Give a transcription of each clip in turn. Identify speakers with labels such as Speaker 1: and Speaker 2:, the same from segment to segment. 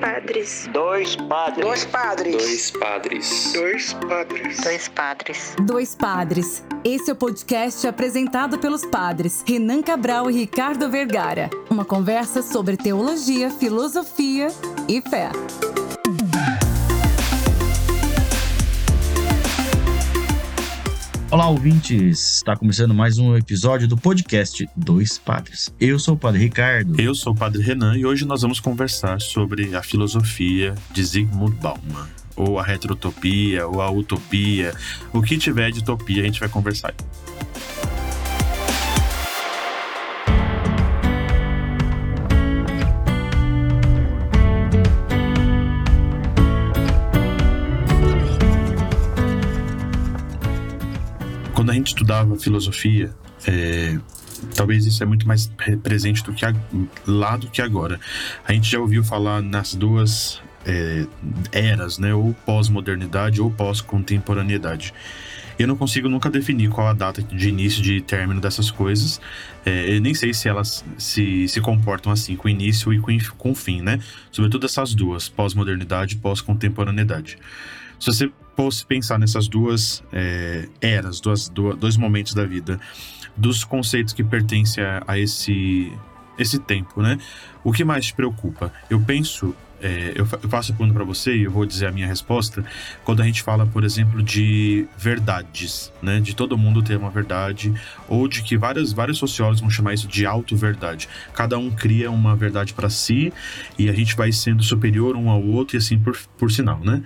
Speaker 1: padres.
Speaker 2: Dois padres.
Speaker 3: Dois padres.
Speaker 4: Dois padres.
Speaker 5: Dois padres.
Speaker 3: Dois padres.
Speaker 6: Dois padres. Esse é o podcast apresentado pelos padres Renan Cabral e Ricardo Vergara. Uma conversa sobre teologia, filosofia e fé.
Speaker 7: Olá, ouvintes! Está começando mais um episódio do podcast Dois Padres. Eu sou o Padre Ricardo.
Speaker 8: Eu sou o Padre Renan e hoje nós vamos conversar sobre a filosofia de Zygmunt Bauman. Ou a retrotopia, ou a utopia. O que tiver de utopia a gente vai conversar. Estudava filosofia, é, talvez isso é muito mais presente do que a, lá do que agora. A gente já ouviu falar nas duas é, eras, né? Ou pós-modernidade ou pós-contemporaneidade. Eu não consigo nunca definir qual a data de início de término dessas coisas. É, eu nem sei se elas se, se comportam assim, com início e com, com fim, né? Sobretudo essas duas, pós-modernidade e pós-contemporaneidade. Se você fosse pensar nessas duas é, eras, duas, duas, dois momentos da vida, dos conceitos que pertencem a, a esse, esse tempo, né? O que mais te preocupa? Eu penso é, eu, faço a pergunta para você e eu vou dizer a minha resposta. Quando a gente fala, por exemplo, de verdades, né, de todo mundo ter uma verdade, ou de que várias, vários sociólogos vão chamar isso de auto-verdade. Cada um cria uma verdade para si e a gente vai sendo superior um ao outro e assim por, por sinal, né?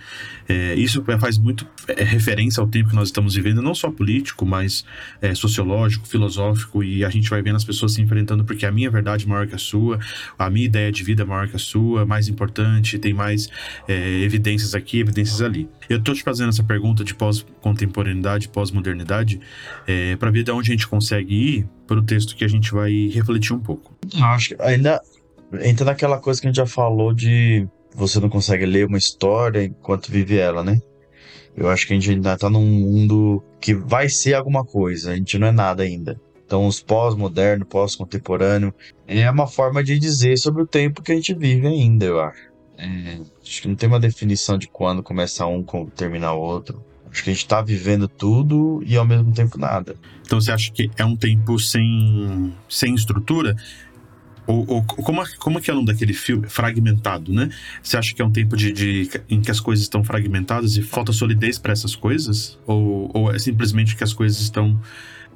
Speaker 8: É, isso faz muito é, referência ao tempo que nós estamos vivendo, não só político, mas é, sociológico, filosófico, e a gente vai vendo as pessoas se enfrentando porque a minha verdade é maior que a sua, a minha ideia de vida é maior que a sua, mais importante importante, tem mais é, evidências aqui, evidências ali. Eu estou te fazendo essa pergunta de pós-contemporaneidade, pós-modernidade, é, para ver de onde a gente consegue ir para o texto que a gente vai refletir um pouco.
Speaker 7: Acho que ainda entra naquela coisa que a gente já falou de você não consegue ler uma história enquanto vive ela, né? Eu acho que a gente ainda está num mundo que vai ser alguma coisa, a gente não é nada ainda. Então, os pós-moderno, pós-contemporâneo, é uma forma de dizer sobre o tempo que a gente vive ainda, eu acho. É, acho que não tem uma definição de quando começa um, quando termina outro. Acho que a gente está vivendo tudo e ao mesmo tempo nada.
Speaker 8: Então você acha que é um tempo sem, sem estrutura? Ou como, como que é o nome daquele filme? Fragmentado, né? Você acha que é um tempo de, de em que as coisas estão fragmentadas e falta solidez para essas coisas? Ou, ou é simplesmente que as coisas estão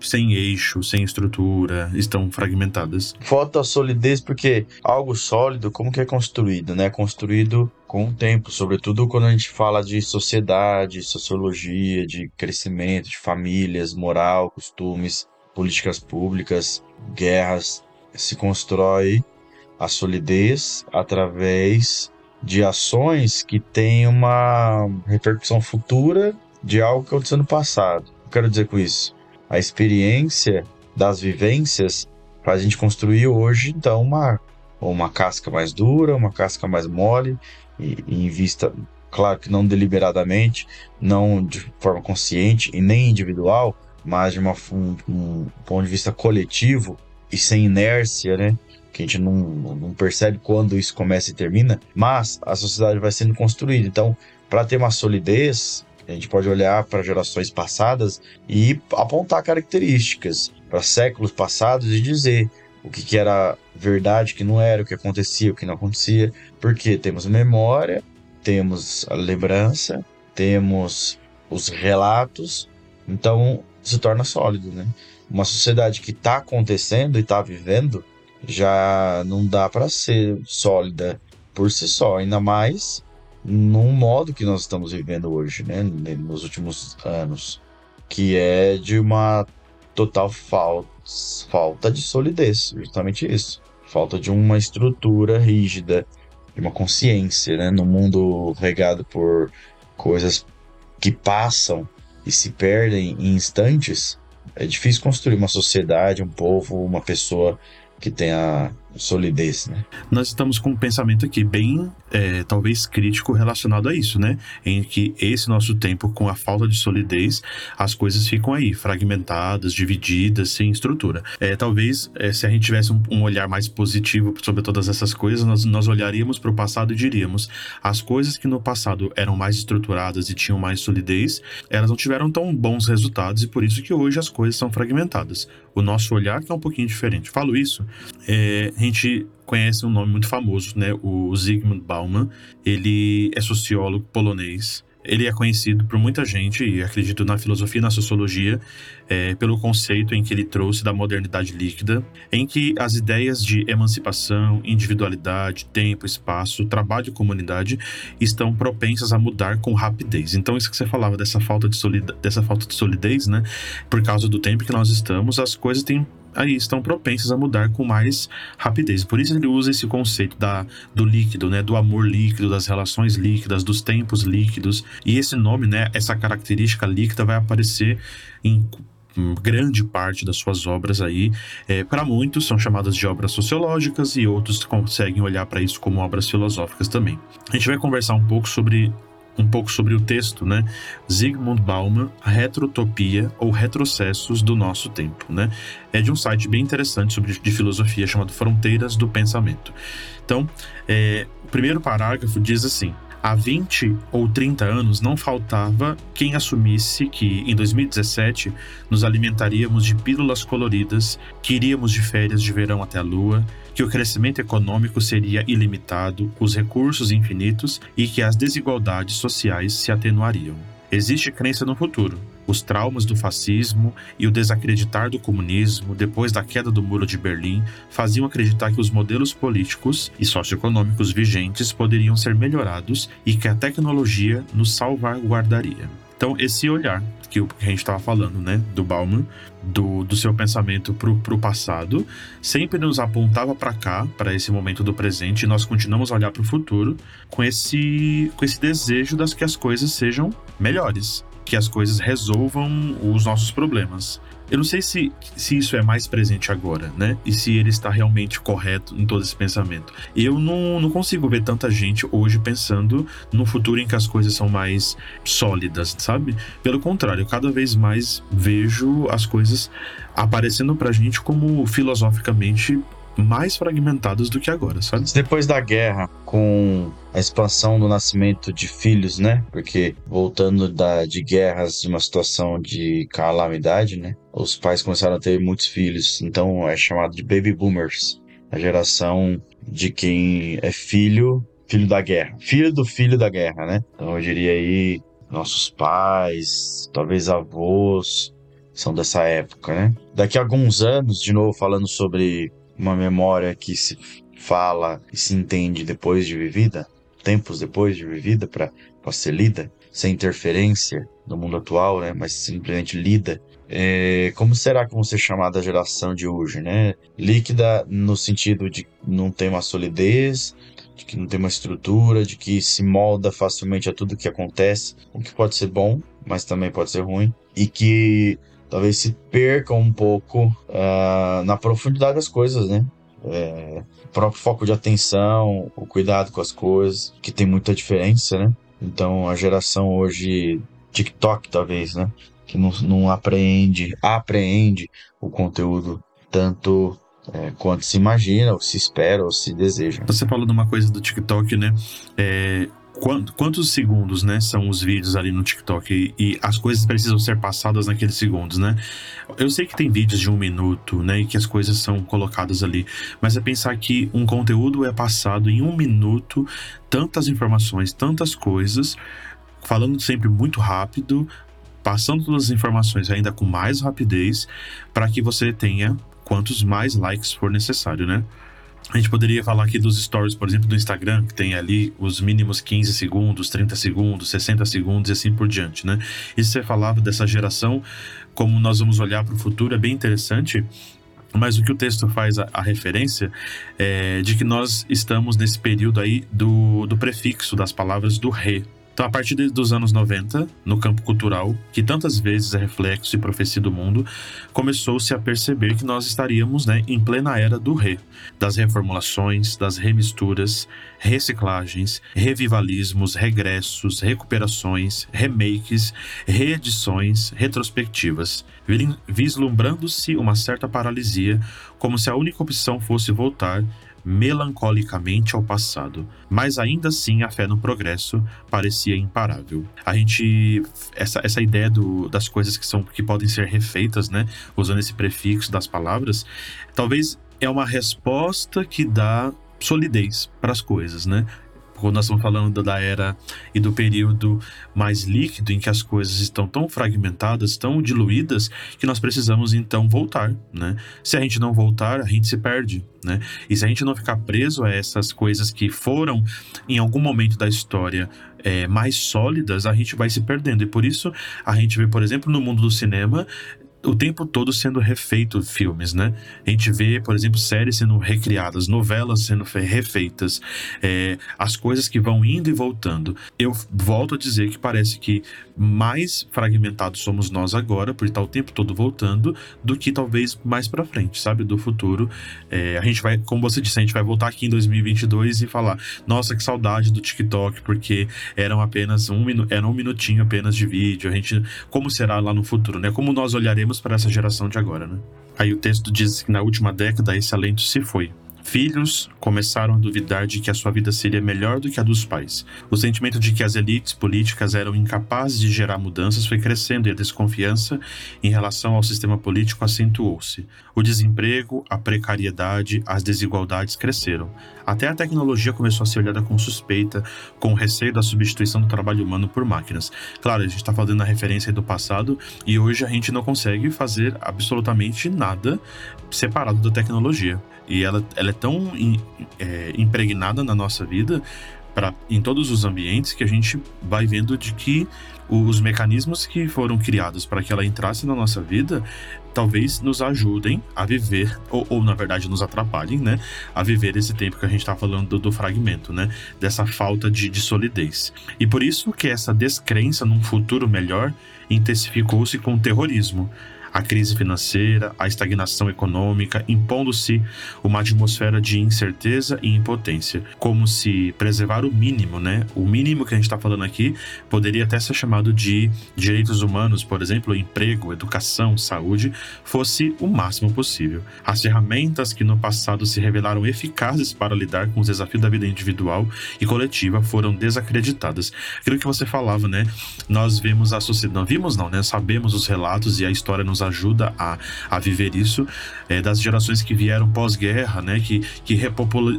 Speaker 8: sem eixo, sem estrutura, estão fragmentadas.
Speaker 7: Falta solidez porque algo sólido, como que é construído, né? Construído com o tempo, sobretudo quando a gente fala de sociedade, sociologia, de crescimento, de famílias, moral, costumes, políticas públicas, guerras, se constrói a solidez através de ações que têm uma repercussão futura de algo que aconteceu no passado. Eu quero dizer com isso? a experiência das vivências faz a gente construir hoje, então, uma, uma casca mais dura, uma casca mais mole, e, e em vista, claro que não deliberadamente, não de forma consciente e nem individual, mas de uma, um, um ponto de vista coletivo e sem inércia, né? Que a gente não, não percebe quando isso começa e termina, mas a sociedade vai sendo construída. Então, para ter uma solidez, a gente pode olhar para gerações passadas e apontar características para séculos passados e dizer o que, que era verdade, o que não era, o que acontecia, o que não acontecia, porque temos memória, temos a lembrança, temos os relatos, então se torna sólido, né? Uma sociedade que está acontecendo e está vivendo já não dá para ser sólida por si só, ainda mais num modo que nós estamos vivendo hoje, né, nos últimos anos, que é de uma total falta, de solidez, justamente isso. Falta de uma estrutura rígida, de uma consciência, né, no mundo regado por coisas que passam e se perdem em instantes. É difícil construir uma sociedade, um povo, uma pessoa que tenha solidez, né?
Speaker 8: Nós estamos com um pensamento aqui bem, é, talvez crítico relacionado a isso, né? Em que esse nosso tempo, com a falta de solidez, as coisas ficam aí, fragmentadas, divididas, sem estrutura. É, talvez, é, se a gente tivesse um, um, olhar mais positivo sobre todas essas coisas, nós, nós olharíamos para o passado e diríamos: as coisas que no passado eram mais estruturadas e tinham mais solidez, elas não tiveram tão bons resultados e por isso que hoje as coisas são fragmentadas. O nosso olhar que é um pouquinho diferente. Falo isso, é, a gente conhece um nome muito famoso, né? O Zygmunt Bauman. Ele é sociólogo polonês. Ele é conhecido por muita gente, e acredito na filosofia e na sociologia, é, pelo conceito em que ele trouxe da modernidade líquida, em que as ideias de emancipação, individualidade, tempo, espaço, trabalho e comunidade estão propensas a mudar com rapidez. Então, isso que você falava dessa falta de, solidez, dessa falta de solidez, né? Por causa do tempo que nós estamos, as coisas têm aí estão propensas a mudar com mais rapidez. Por isso ele usa esse conceito da, do líquido, né, do amor líquido, das relações líquidas, dos tempos líquidos. E esse nome, né, essa característica líquida vai aparecer em grande parte das suas obras aí. É, para muitos são chamadas de obras sociológicas e outros conseguem olhar para isso como obras filosóficas também. A gente vai conversar um pouco sobre um pouco sobre o texto, né? Zygmunt Bauman, Retrotopia ou Retrocessos do Nosso Tempo, né? É de um site bem interessante sobre de filosofia chamado Fronteiras do Pensamento. Então, é, o primeiro parágrafo diz assim: Há 20 ou 30 anos não faltava quem assumisse que, em 2017, nos alimentaríamos de pílulas coloridas, que iríamos de férias de verão até a lua, que o crescimento econômico seria ilimitado, os recursos infinitos e que as desigualdades sociais se atenuariam. Existe crença no futuro. Os traumas do fascismo e o desacreditar do comunismo depois da queda do Muro de Berlim faziam acreditar que os modelos políticos e socioeconômicos vigentes poderiam ser melhorados e que a tecnologia nos salvaguardaria. Então, esse olhar que a gente estava falando, né, do Bauman, do, do seu pensamento para o passado, sempre nos apontava para cá, para esse momento do presente, e nós continuamos a olhar para o futuro com esse, com esse desejo das que as coisas sejam melhores, que as coisas resolvam os nossos problemas. Eu não sei se, se isso é mais presente agora, né? E se ele está realmente correto em todo esse pensamento. Eu não, não consigo ver tanta gente hoje pensando no futuro em que as coisas são mais sólidas, sabe? Pelo contrário, eu cada vez mais vejo as coisas aparecendo pra gente como filosoficamente mais fragmentados do que agora, sabe?
Speaker 7: Depois da guerra, com a expansão do nascimento de filhos, né? Porque voltando da, de guerras, de uma situação de calamidade, né? Os pais começaram a ter muitos filhos, então é chamado de baby boomers, a geração de quem é filho, filho da guerra, filho do filho da guerra, né? Então eu diria aí nossos pais, talvez avós, são dessa época, né? Daqui a alguns anos, de novo falando sobre uma memória que se fala e se entende depois de vivida, tempos depois de vivida para ser lida, sem interferência no mundo atual, né, mas simplesmente lida. É, como será que vão ser chamada a geração de hoje, né? Líquida no sentido de não ter uma solidez, de que não tem uma estrutura, de que se molda facilmente a tudo que acontece, o que pode ser bom, mas também pode ser ruim, e que talvez se percam um pouco uh, na profundidade das coisas, né? É, o próprio foco de atenção, o cuidado com as coisas, que tem muita diferença, né? Então a geração hoje, TikTok talvez, né? Que não, não apreende, apreende o conteúdo tanto é, quanto se imagina, ou se espera, ou se deseja.
Speaker 8: Você falou de uma coisa do TikTok, né? É, quantos segundos, né, são os vídeos ali no TikTok e, e, as coisas precisam ser passadas naqueles segundos, né? Eu sei que tem vídeos de um minuto, né, e que as coisas são colocadas ali, mas é pensar que um conteúdo é passado em um minuto, tantas informações, tantas coisas, falando sempre muito rápido, passando todas as informações ainda com mais rapidez, para que você tenha quantos mais likes for necessário, né? A gente poderia falar aqui dos stories, por exemplo, do Instagram, que tem ali os mínimos 15 segundos, 30 segundos, 60 segundos e assim por diante, né? E você falava dessa geração, como nós vamos olhar para o futuro, é bem interessante. Mas o que o texto faz a, a, referência é de que nós estamos nesse período aí do, do prefixo das palavras do re. Então, a partir dos anos 90, no campo cultural, que tantas vezes é reflexo e profecia do mundo, começou-se a perceber que nós estaríamos né, em plena era do re, das reformulações, das remisturas, reciclagens, revivalismos, regressos, recuperações, remakes, reedições, retrospectivas, vislumbrando-se uma certa paralisia, como se a única opção fosse voltar melancolicamente ao passado, mas ainda assim a fé no progresso parecia imparável. A gente essa, essa ideia do, das coisas que são que podem ser refeitas, né, usando esse prefixo das palavras, talvez é uma resposta que dá solidez para as coisas, né? Quando nós estamos falando da era e do período mais líquido em que as coisas estão tão fragmentadas, tão diluídas, que nós precisamos então voltar, né? Se a gente não voltar, a gente se perde, né? E se a gente não ficar preso a essas coisas que foram em algum momento da história é, mais sólidas, a gente vai se perdendo. E por isso a gente vê, por exemplo, no mundo do cinema o tempo todo sendo refeito filmes, né? A gente vê, por exemplo, séries sendo recriadas, novelas sendo refeitas, é, as coisas que vão indo e voltando. Eu volto a dizer que parece que mais fragmentados somos nós agora, por estar o tempo todo voltando, do que talvez mais para frente, sabe? Do futuro. É, a gente vai, como você disse, a gente vai voltar aqui em 2022 e falar: nossa, que saudade do TikTok, porque eram apenas um, era um minutinho apenas de vídeo. A gente, como será lá no futuro, né? Como nós olharemos para essa geração de agora, né? Aí o texto diz que na última década esse alento se foi. Filhos começaram a duvidar de que a sua vida seria melhor do que a dos pais. O sentimento de que as elites políticas eram incapazes de gerar mudanças foi crescendo e a desconfiança em relação ao sistema político acentuou-se. O desemprego, a precariedade, as desigualdades cresceram. Até a tecnologia começou a ser olhada com suspeita, com receio da substituição do trabalho humano por máquinas. Claro, a gente está fazendo a referência do passado e hoje a gente não consegue fazer absolutamente nada separado da tecnologia. E ela, ela é tão é, impregnada na nossa vida, pra, em todos os ambientes, que a gente vai vendo de que os mecanismos que foram criados para que ela entrasse na nossa vida talvez nos ajudem a viver, ou, ou, na verdade nos atrapalhem, né? A viver esse tempo que a gente está falando do, do, fragmento, né? Dessa falta de, de solidez. E por isso que essa descrença num futuro melhor intensificou-se com o terrorismo a crise financeira, a estagnação econômica, impondo-se uma atmosfera de incerteza e impotência, como se preservar o mínimo, né? O mínimo que a gente está falando aqui poderia até ser chamado de direitos humanos, por exemplo, emprego, educação, saúde, fosse o máximo possível. As ferramentas que no passado se revelaram eficazes para lidar com os desafios da vida individual e coletiva foram desacreditadas. Aquilo que você falava, né? Nós vemos a sociedade, não vimos não, né? Sabemos os relatos e a história nos ajuda a, a viver isso, é, das gerações que vieram pós-guerra, né, que, que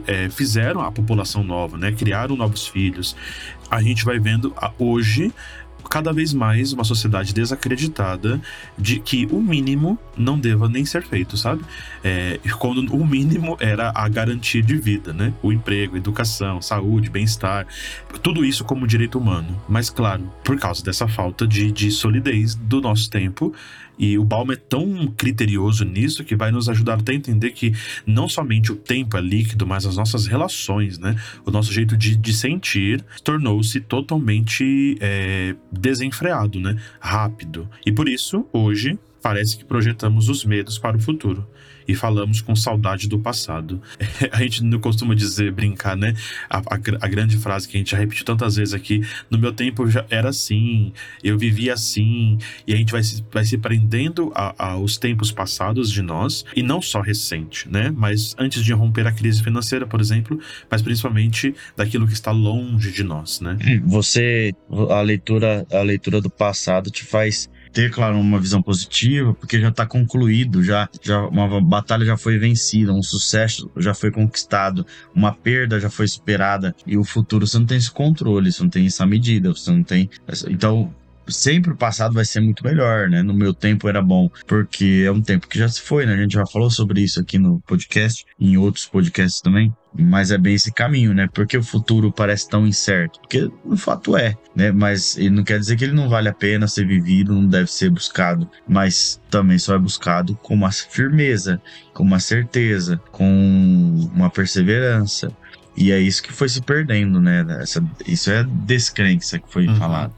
Speaker 8: é, fizeram a população nova, né, criaram novos filhos. A gente vai vendo hoje cada vez mais uma sociedade desacreditada de que o mínimo não deva nem ser feito, sabe? É, quando o mínimo era a garantia de vida, né? O emprego, educação, saúde, bem-estar, tudo isso como direito humano. Mas, claro, por causa dessa falta de, de solidez do nosso tempo, e o Balm é tão criterioso nisso que vai nos ajudar até a entender que não somente o tempo é líquido, mas as nossas relações, né? O nosso jeito de, de sentir tornou-se totalmente é, desenfreado, né? Rápido. E por isso, hoje, parece que projetamos os medos para o futuro e falamos com saudade do passado. a gente não costuma dizer, brincar, né? A, a, a, grande frase que a gente já repetiu tantas vezes aqui: no meu tempo já era assim, eu vivia assim, e a gente vai se, vai se prendendo aos tempos passados de nós, e não só recente, né? Mas antes de romper a crise financeira, por exemplo, mas principalmente daquilo que está longe de nós, né?
Speaker 7: Você, a leitura, a leitura do passado te faz ter, claro, uma visão positiva, porque já está concluído, já, já uma batalha já foi vencida, um sucesso já foi conquistado, uma perda já foi superada e o futuro você não tem esse controle, você não tem essa medida, você não tem. Então, sempre o passado vai ser muito melhor, né? No meu tempo era bom, porque é um tempo que já se foi, né? A gente já falou sobre isso aqui no podcast, em outros podcasts também. Mas é bem esse caminho, né? Porque o futuro parece tão incerto? Porque o fato é, né? Mas ele não quer dizer que ele não vale a pena ser vivido, não deve ser buscado, mas também só é buscado com uma firmeza, com uma certeza, com uma perseverança, E é isso que foi se perdendo, né? Essa, isso é descrença que foi uhum. falado.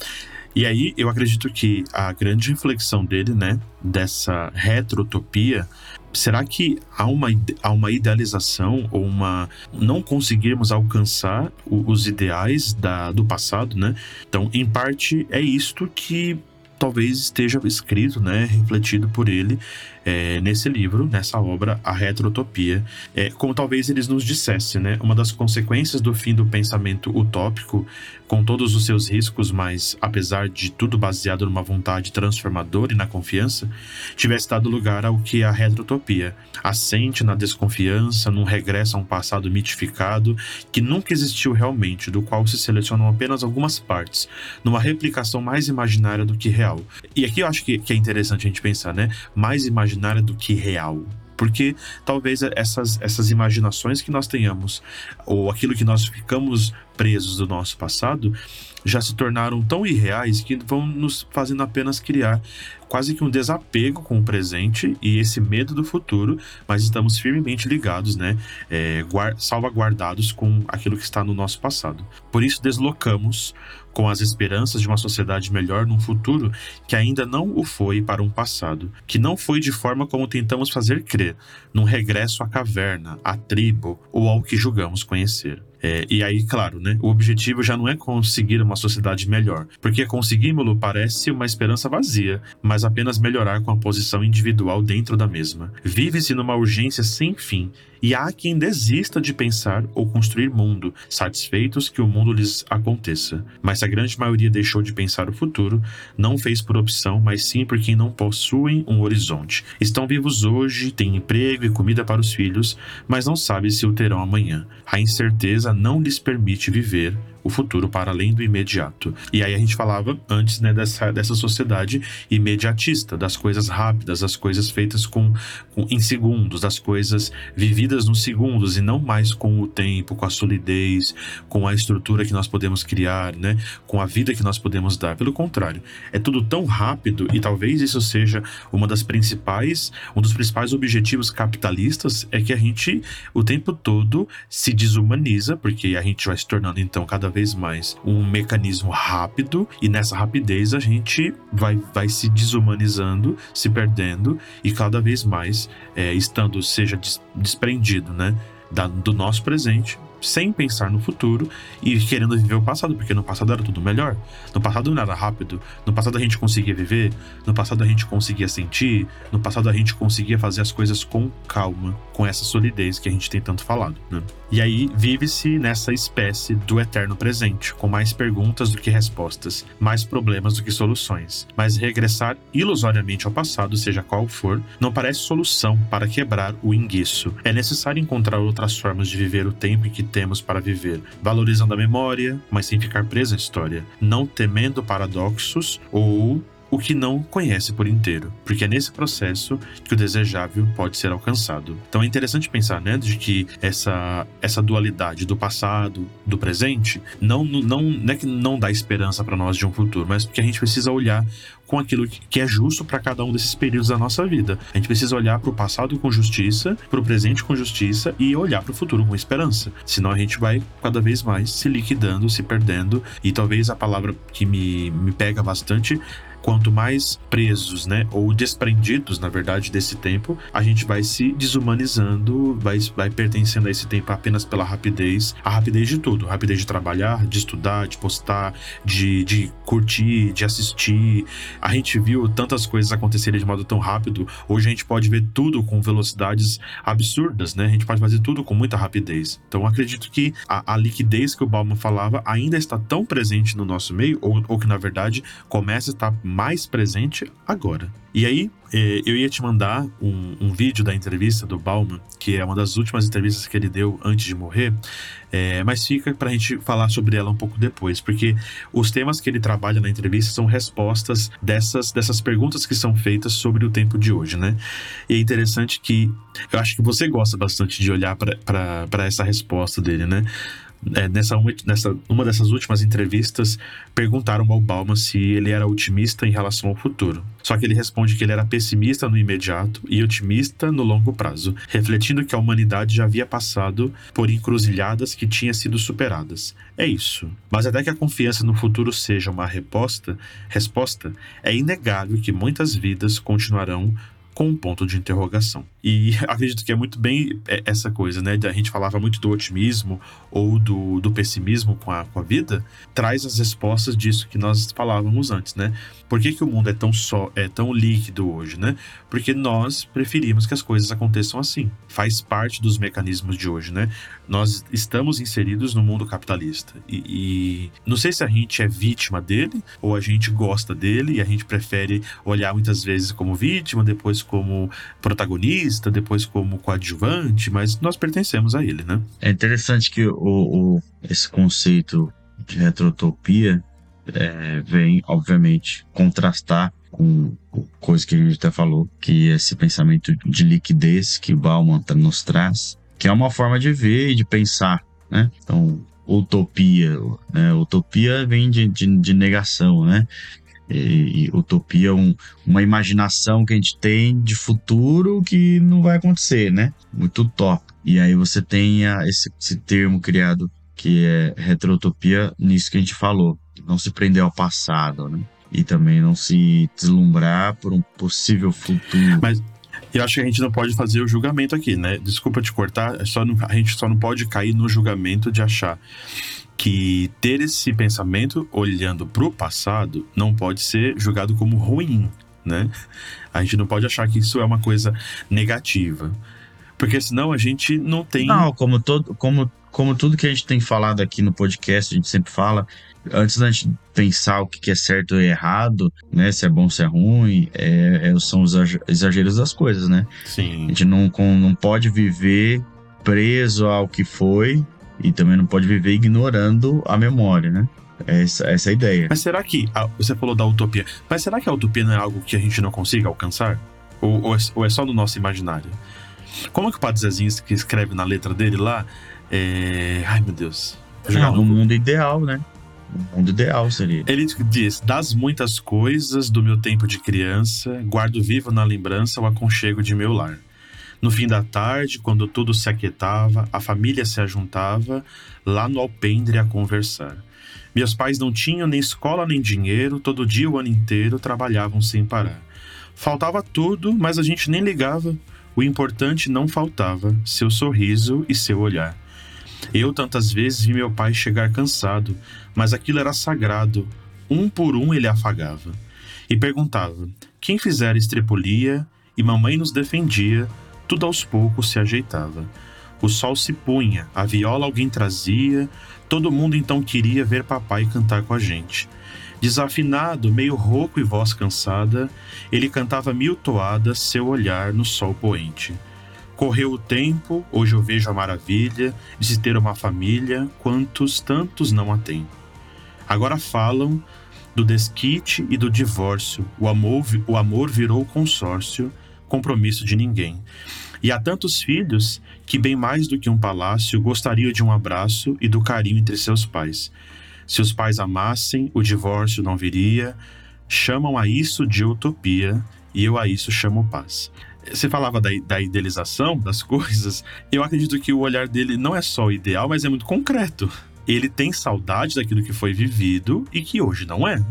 Speaker 8: E aí eu acredito que a grande reflexão dele, né, dessa retrotopia, será que há uma, há uma idealização ou uma não conseguirmos alcançar os ideais da, do passado, né? Então, em parte é isto que talvez esteja escrito, né, refletido por ele é, nesse livro, nessa obra, A Retrotopia, é, como talvez eles nos dissesse, né, uma das consequências do fim do pensamento utópico, com todos os seus riscos, mas apesar de tudo baseado numa vontade transformadora e na confiança, tivesse dado lugar ao que é a retrotopia, assente na desconfiança, num regresso a um passado mitificado que nunca existiu realmente, do qual se selecionam apenas algumas partes, numa replicação mais imaginária do que real. E aqui eu acho que, que é interessante a gente pensar, né? Mais imaginária imaginária do que real. Porque talvez essas, essas imaginações que nós tenhamos, ou aquilo que nós ficamos presos do nosso passado, já se tornaram tão irreais que vão nos fazendo apenas criar quase que um desapego com o presente e esse medo do futuro, mas estamos firmemente ligados, né, é, salvaguardados com aquilo que está no nosso passado. Por isso deslocamos com as esperanças de uma sociedade melhor num futuro que ainda não o foi para um passado, que não foi de forma como tentamos fazer crer, num regresso à caverna, à tribo ou ao que julgamos conhecer. É, e aí, claro, né? O objetivo já não é conseguir uma sociedade melhor, porque conseguimos-lo parece uma esperança vazia, mas apenas melhorar com a posição individual dentro da mesma. Vive-se numa urgência sem fim e há quem desista de pensar ou construir mundo, satisfeitos que o mundo lhes aconteça. Mas se a grande maioria deixou de pensar o futuro, não fez por opção, mas sim porque não possuem um horizonte. Estão vivos hoje, têm emprego e comida para os filhos, mas não sabem se o terão amanhã. A incerteza não lhes permite viver o futuro para além do imediato. E aí a gente falava antes né, dessa, dessa sociedade imediatista, das coisas rápidas, das coisas feitas com, com em segundos, das coisas vividas nos segundos e não mais com o tempo, com a solidez, com a estrutura que nós podemos criar, né, com a vida que nós podemos dar. Pelo contrário, é tudo tão rápido e talvez isso seja uma das principais, um dos principais objetivos capitalistas é que a gente o tempo todo se desumaniza, porque a gente vai se tornando então cada vez mais um mecanismo rápido e nessa rapidez a gente vai, vai se desumanizando, se perdendo e cada vez mais é, estando, seja desprendido, né? Da, do nosso presente sem pensar no futuro e querendo viver o passado, porque no passado era tudo melhor. No passado não era rápido, no passado a gente conseguia viver, no passado a gente conseguia sentir, no passado a gente conseguia fazer as coisas com calma, com essa solidez que a gente tem tanto falado, né? E aí vive-se nessa espécie do eterno presente, com mais perguntas do que respostas, mais problemas do que soluções. Mas regressar ilusoriamente ao passado, seja qual for, não parece solução para quebrar o enguiço. É necessário encontrar outras formas de viver o tempo em que temos para viver, valorizando a memória, mas sem ficar preso à história, não temendo paradoxos ou o que não conhece por inteiro, porque é nesse processo que o desejável pode ser alcançado. Então é interessante pensar, né, de que essa essa dualidade do passado, do presente, não não, não é que não dá esperança para nós de um futuro, mas porque a gente precisa olhar com aquilo que é justo para cada um desses períodos da nossa vida. A gente precisa olhar para o passado com justiça, para o presente com justiça e olhar para o futuro com esperança. Senão a gente vai cada vez mais se liquidando, se perdendo. E talvez a palavra que me, me pega bastante quanto mais presos, né, ou desprendidos, na verdade, desse tempo, a gente vai se desumanizando, vai, vai pertencendo a esse tempo apenas pela rapidez, a rapidez de tudo, a rapidez de trabalhar, de estudar, de postar, de, de curtir, de assistir. A gente viu tantas coisas acontecerem de modo tão rápido, hoje a gente pode ver tudo com velocidades absurdas, né? A gente pode fazer tudo com muita rapidez. Então, acredito que a, a liquidez que o Bauman falava ainda está tão presente no nosso meio, ou, ou que na verdade começa a estar mais presente agora. E aí, eh, eu ia te mandar um, um, vídeo da entrevista do Bauman, que é uma das últimas entrevistas que ele deu antes de morrer, é, mas fica para a gente falar sobre ela um pouco depois, porque os temas que ele trabalha na entrevista são respostas dessas, dessas perguntas que são feitas sobre o tempo de hoje, né? E é interessante que eu acho que você gosta bastante de olhar para essa resposta dele, né? É, nessa, nessa uma dessas últimas entrevistas, perguntaram ao Bauman se ele era otimista em relação ao futuro. Só que ele responde que ele era pessimista no imediato e otimista no longo prazo, refletindo que a humanidade já havia passado por encruzilhadas que tinham sido superadas. É isso. Mas até que a confiança no futuro seja uma resposta, resposta é inegável que muitas vidas continuarão com um ponto de interrogação. E acredito que é muito bem é, essa coisa, né? A gente falava muito do otimismo ou do, do pessimismo com a, com a vida, traz as respostas disso que nós falávamos antes, né? Por que, que o mundo é tão só, é tão líquido hoje, né? Porque nós preferimos que as coisas aconteçam assim. Faz parte dos mecanismos de hoje, né? Nós estamos inseridos no mundo capitalista. E, e não sei se a gente é vítima dele ou a gente gosta dele e a gente prefere olhar muitas vezes como vítima, depois como protagonista, depois como coadjuvante, mas nós pertencemos a ele, né?
Speaker 7: É interessante que o, o esse conceito de retrotopia é, vem, obviamente, contrastar com coisa que a gente até falou, que esse pensamento de liquidez que Bauman nos traz, que é uma forma de ver e de pensar, né? Então, utopia, né? Utopia vem de, de, de negação, né? E, utopia é um, uma imaginação que a gente tem de futuro que não vai acontecer, né? Muito top. E aí você tem a, esse, esse termo criado que é retrotopia nisso que a gente falou, não se prender ao passado, né? E também não se deslumbrar por um possível futuro.
Speaker 8: Mas eu acho que a gente não pode fazer o julgamento aqui, né? Desculpa te cortar, é só não, a gente só não pode cair no julgamento de achar que ter esse pensamento olhando para o passado não pode ser julgado como ruim, né? A gente não pode achar que isso é uma coisa negativa. Porque senão a gente não tem.
Speaker 7: Não, como, todo, como, como tudo que a gente tem falado aqui no podcast, a gente sempre fala, antes da gente pensar o que é certo ou errado, né? Se é bom, se é ruim, é, é, são os exageros das coisas, né?
Speaker 8: Sim.
Speaker 7: A gente não, não pode viver preso ao que foi e também não pode viver ignorando a memória, né? Essa, essa é a ideia.
Speaker 8: Mas será que. Você falou da utopia. Mas será que a utopia não é algo que a gente não consiga alcançar? Ou, ou, é, ou é só no nosso imaginário? Como é que o Padre Zezinho que escreve na letra dele lá? É... Ai, meu Deus.
Speaker 7: Não, no mundo ideal, né? O mundo ideal seria.
Speaker 8: Ele diz: Das muitas coisas do meu tempo de criança, guardo vivo na lembrança o aconchego de meu lar. No fim da tarde, quando tudo se aquietava, a família se ajuntava lá no alpendre a conversar. Meus pais não tinham nem escola nem dinheiro, todo dia o ano inteiro trabalhavam sem parar. Faltava tudo, mas a gente nem ligava. O importante não faltava: seu sorriso e seu olhar. Eu tantas vezes vi meu pai chegar cansado, mas aquilo era sagrado. Um por um ele afagava. E perguntava: quem fizera estrepulia? E mamãe nos defendia, tudo aos poucos se ajeitava. O sol se punha, a viola alguém trazia, todo mundo então queria ver papai cantar com a gente. Desafinado, meio rouco e voz cansada, ele cantava mil toadas, seu olhar no sol poente. Correu o tempo, hoje eu vejo a maravilha de se ter uma família, quantos tantos não a têm. Agora falam do desquite e do divórcio, o amor, o amor virou consórcio, compromisso de ninguém. E há tantos filhos que, bem mais do que um palácio, gostariam de um abraço e do carinho entre seus pais. Se os pais amassem, o divórcio não viria. Chamam a isso de utopia e eu a isso chamo paz. Você falava da, da idealização das coisas. Eu acredito que o olhar dele não é só ideal, mas é muito concreto. Ele tem saudade daquilo que foi vivido e que hoje não é.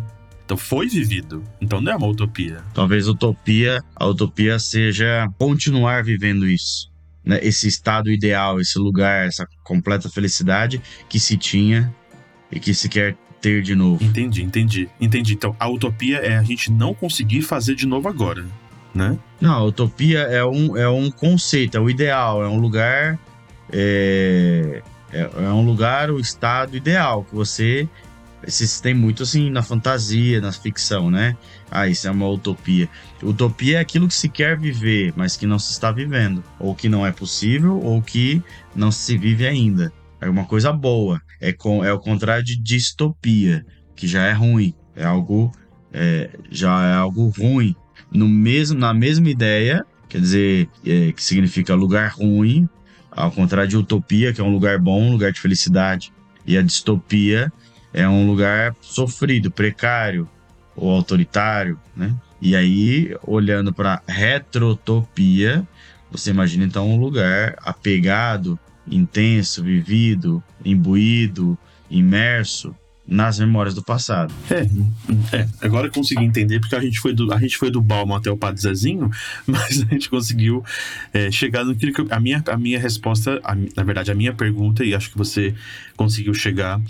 Speaker 8: Então foi vivido. Então não é uma utopia.
Speaker 7: Talvez utopia, a utopia seja continuar vivendo isso. Né? Esse estado ideal, esse lugar, essa completa felicidade que se tinha e que se quer ter de novo.
Speaker 8: Entendi, entendi. Entendi. Então a utopia é a gente não conseguir fazer de novo agora. Né?
Speaker 7: Não, a utopia é um, é um conceito, é o ideal, é um lugar. É, é, é um lugar, o estado ideal que você esses tem muito assim na fantasia, na ficção, né? Ah, isso é uma utopia. Utopia é aquilo que se quer viver, mas que não se está vivendo, ou que não é possível, ou que não se vive ainda. É uma coisa boa. É, com, é o contrário de distopia, que já é ruim. É algo é, já é algo ruim. No mesmo, na mesma ideia, quer dizer, é, que significa lugar ruim, ao contrário de utopia, que é um lugar bom, um lugar de felicidade E a distopia é um lugar sofrido, precário ou autoritário, né? E aí, olhando para retrotopia, você imagina então um lugar apegado, intenso, vivido, imbuído, imerso nas memórias do passado.
Speaker 8: É, é, agora eu consegui entender, porque a gente foi do, a gente foi do Balmo até o Padre Zezinho, mas a gente conseguiu é, chegar no que eu, a minha, a minha resposta, a, na verdade, a minha pergunta, e acho que você conseguiu chegar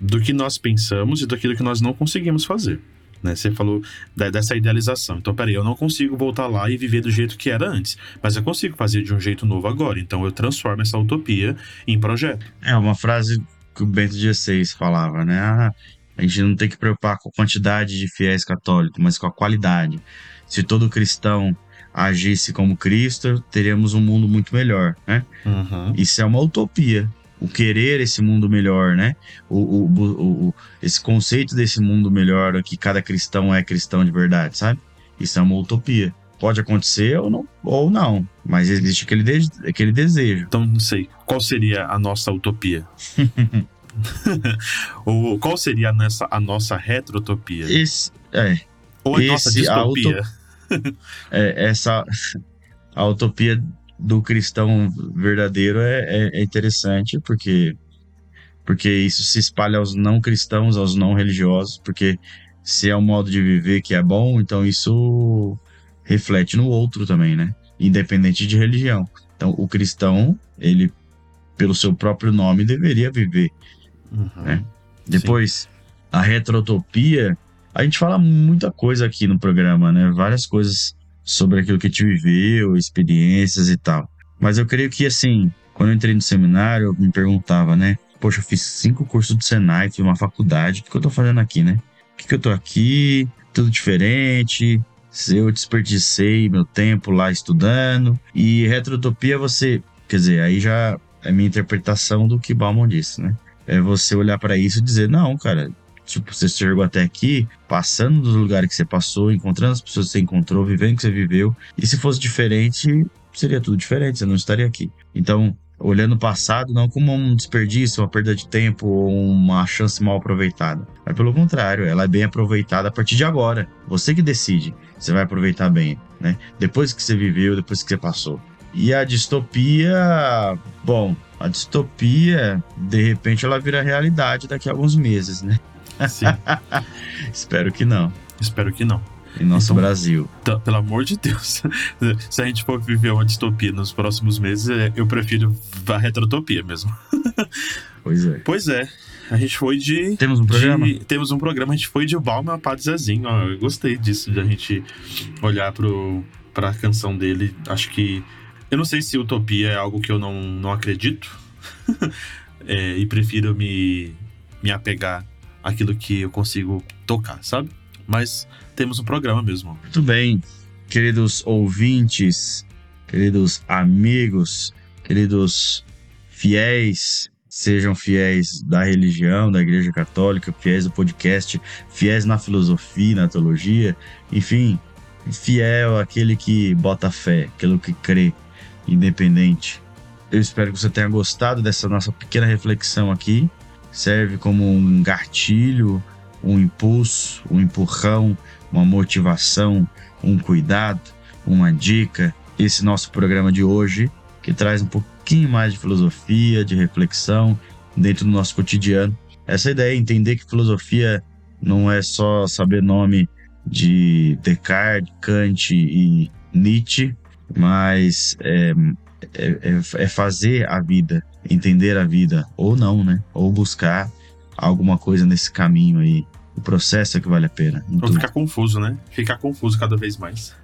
Speaker 8: do que nós pensamos e daquilo que nós não conseguimos fazer. Né? Você falou dessa idealização. Então, peraí, eu não consigo voltar lá e viver do jeito que era antes, mas eu consigo fazer de um jeito novo agora. Então, eu transformo essa utopia em projeto.
Speaker 7: É uma frase que o Bento XVI falava, né? Ah, a gente não tem que preocupar com a quantidade de fiéis católicos, mas com a qualidade. Se todo cristão agisse como Cristo, teríamos um mundo muito melhor, né?
Speaker 8: Uhum.
Speaker 7: Isso é uma utopia o querer esse mundo melhor, né? O, o, o, o, esse conceito desse mundo melhor que cada cristão é cristão de verdade, sabe? Isso é uma utopia. Pode acontecer ou não, ou não mas existe aquele, de, aquele desejo.
Speaker 8: Então, não sei. Qual seria a nossa utopia? ou qual seria a nossa, a nossa retrotopia?
Speaker 7: Esse, é.
Speaker 8: Ou a esse, nossa distopia?
Speaker 7: A é, essa. A utopia do cristão verdadeiro é, é, é, interessante, porque, porque isso se espalha aos não cristãos, aos não religiosos, porque se é um modo de viver que é bom, então isso reflete no outro também, né? Independente de religião. Então, o cristão, ele, pelo seu próprio nome, deveria viver. Uhum. Né? Depois, Sim. a retrotopia, a gente fala muita coisa aqui no programa, né? Várias coisas sobre aquilo que a gente viveu, experiências e tal. Mas eu creio que, assim, quando eu entrei no seminário, eu me perguntava, né? Poxa, eu fiz cinco cursos do Senai, fiz uma faculdade, o que eu tô fazendo aqui, né? O que, que eu tô aqui? Tudo diferente. Eu desperdicei meu tempo lá estudando. E retrotopia, você. Quer dizer, aí já é minha interpretação do que Bauman disse, né? É você olhar para isso e dizer: não, cara, tipo, você chegou até aqui, passando dos lugares que você passou, encontrando as pessoas que você encontrou, vivendo o que você viveu. E se fosse diferente, seria tudo diferente, você não estaria aqui. Então, olhando o passado não como um desperdício, uma perda de tempo ou uma chance mal aproveitada. Mas pelo contrário, ela é bem aproveitada a partir de agora. Você que decide se vai aproveitar bem, né? Depois que você viveu, depois que você passou. E a distopia, bom, a distopia, de repente ela vira realidade daqui a alguns meses, né?
Speaker 8: Sim.
Speaker 7: Espero que não.
Speaker 8: Espero que não.
Speaker 7: Em nosso então, Brasil.
Speaker 8: Pelo amor de Deus. Se a gente for viver uma distopia nos próximos meses, é, eu prefiro a retrotopia mesmo.
Speaker 7: Pois é.
Speaker 8: Pois é. A gente foi de.
Speaker 7: Temos um programa?
Speaker 8: De, temos um programa, a gente foi de Balma a Padre Zezinho. Ó, eu gostei disso, de a gente olhar pro, pra canção dele. Acho que. Eu não sei se utopia é algo que eu não, não acredito. é, e prefiro me, me apegar aquilo que eu consigo tocar, sabe? Mas temos um programa mesmo.
Speaker 7: Muito bem, queridos ouvintes, queridos amigos, queridos fiéis, sejam fiéis da religião, da Igreja Católica, fiéis do podcast, fiéis na filosofia, na teologia, enfim, fiel aquele que bota fé, aquele que crê, independente. Eu espero que você tenha gostado dessa nossa pequena reflexão aqui serve como um gatilho, um impulso, um empurrão, uma motivação, um cuidado, uma dica. Esse nosso programa de hoje, que traz um pouquinho mais de filosofia, de reflexão dentro do nosso cotidiano. Essa ideia é entender que filosofia não é só saber nome de Descartes, Kant e Nietzsche, mas é, é, é, é fazer a vida, entender a vida, ou não, né? Ou buscar alguma coisa nesse caminho aí. O processo é que vale a pena.
Speaker 8: Ou ficar confuso, né? Ficar confuso cada vez mais.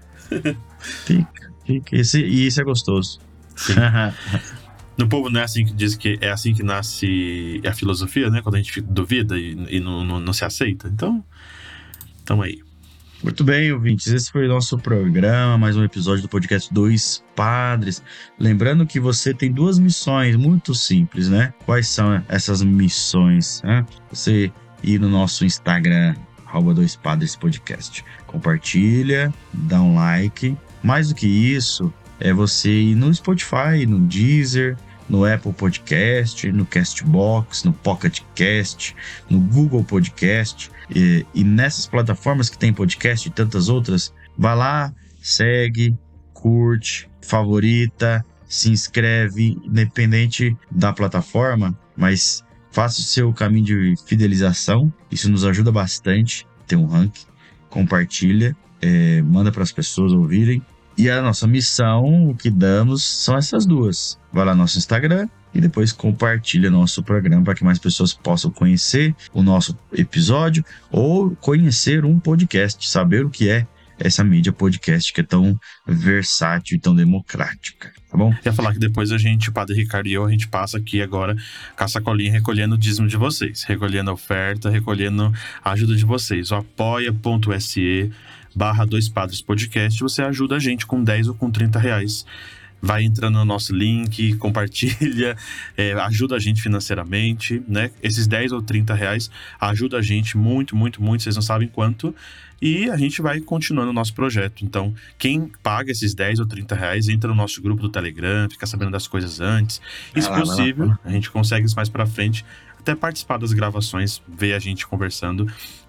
Speaker 7: fica, fica. Esse, e isso é gostoso.
Speaker 8: no povo não é assim que diz que é assim que nasce a filosofia, né? Quando a gente duvida e, e não, não, não se aceita. Então, tamo aí.
Speaker 7: Muito bem, ouvintes. Esse foi o nosso programa, mais um episódio do podcast Dois Padres. Lembrando que você tem duas missões muito simples, né? Quais são essas missões? Né? Você ir no nosso Instagram, Dois Padres Podcast. Compartilha, dá um like. Mais do que isso, é você ir no Spotify, no Deezer, no Apple Podcast, no Castbox, no Pocket Cast, no Google Podcast. E, e nessas plataformas que tem podcast e tantas outras, vá lá, segue, curte, favorita, se inscreve, independente da plataforma, mas faça o seu caminho de fidelização. Isso nos ajuda bastante. Tem um ranking, compartilha, é, manda para as pessoas ouvirem. E a nossa missão, o que damos, são essas duas. Vai lá no nosso Instagram e depois compartilha nosso programa para que mais pessoas possam conhecer o nosso episódio ou conhecer um podcast, saber o que é essa mídia podcast que é tão versátil e tão democrática, tá bom?
Speaker 8: Ia falar que depois a gente, o Padre Ricardo e eu, a gente passa aqui agora com a sacolinha recolhendo o dízimo de vocês, recolhendo a oferta, recolhendo a ajuda de vocês. O apoia.se barra dois padres podcast, você ajuda a gente com 10 ou com 30 reais vai entrando no nosso link, compartilha, é, ajuda a gente financeiramente, né? Esses 10 ou 30 reais ajuda a gente muito, muito, muito, vocês não sabem quanto. E a gente vai continuando o nosso projeto. Então, quem paga esses 10 ou 30 reais, entra no nosso grupo do Telegram, fica sabendo das coisas antes. E, se possível, a gente consegue isso mais pra frente, até participar das gravações, ver a gente conversando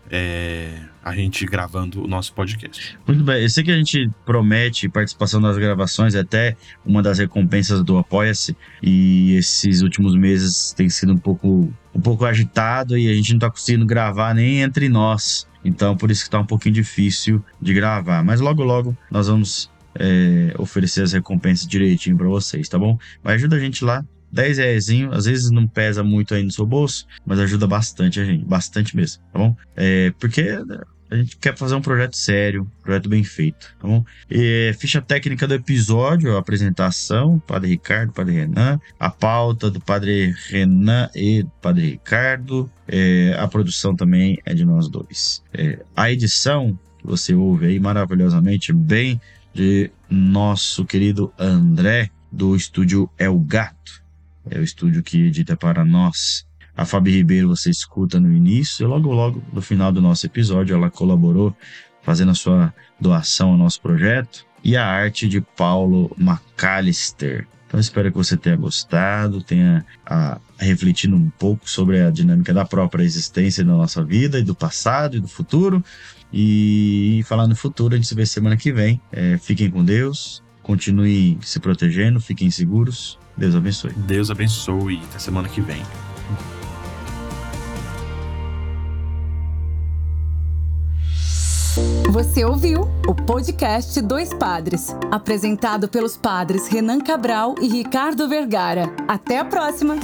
Speaker 8: é, a gente gravando o nosso podcast.
Speaker 7: Muito bem, eu sei que a gente promete participação nas gravações, é até uma das recompensas do Apoia-se, e esses últimos meses tem sido um pouco, um pouco agitado e a gente não está conseguindo gravar nem entre nós. Então, por isso que tá um pouquinho difícil de gravar. Mas logo, logo nós vamos é, oferecer as recompensas direitinho para vocês, tá bom? Mas ajuda a gente lá, 10 reais, às vezes não pesa muito aí no seu bolso, mas ajuda bastante a gente, bastante mesmo, tá bom? É, porque a gente quer fazer um projeto sério, um projeto bem feito, tá bom? E, ficha técnica do episódio, a apresentação, Padre Ricardo, Padre Renan, a pauta do Padre Renan e do Padre Ricardo, é, a produção também é de nós dois. É, a edição, que você ouve aí maravilhosamente bem, de nosso querido André, do estúdio El Gato é o estúdio que edita para nós. A Fabi Ribeiro você escuta no início e logo logo no final do nosso episódio ela colaborou fazendo a sua doação ao nosso projeto e a arte de Paulo McAllister. Então espero que você tenha gostado, tenha a, refletido um pouco sobre a dinâmica da própria existência da nossa vida e do passado e do futuro. E falar no futuro, a gente se vê semana que vem. É, fiquem com Deus, continuem se protegendo, fiquem seguros Deus abençoe.
Speaker 8: Deus abençoe. Até semana que vem.
Speaker 6: Você ouviu o podcast Dois Padres, apresentado pelos padres Renan Cabral e Ricardo Vergara. Até a próxima!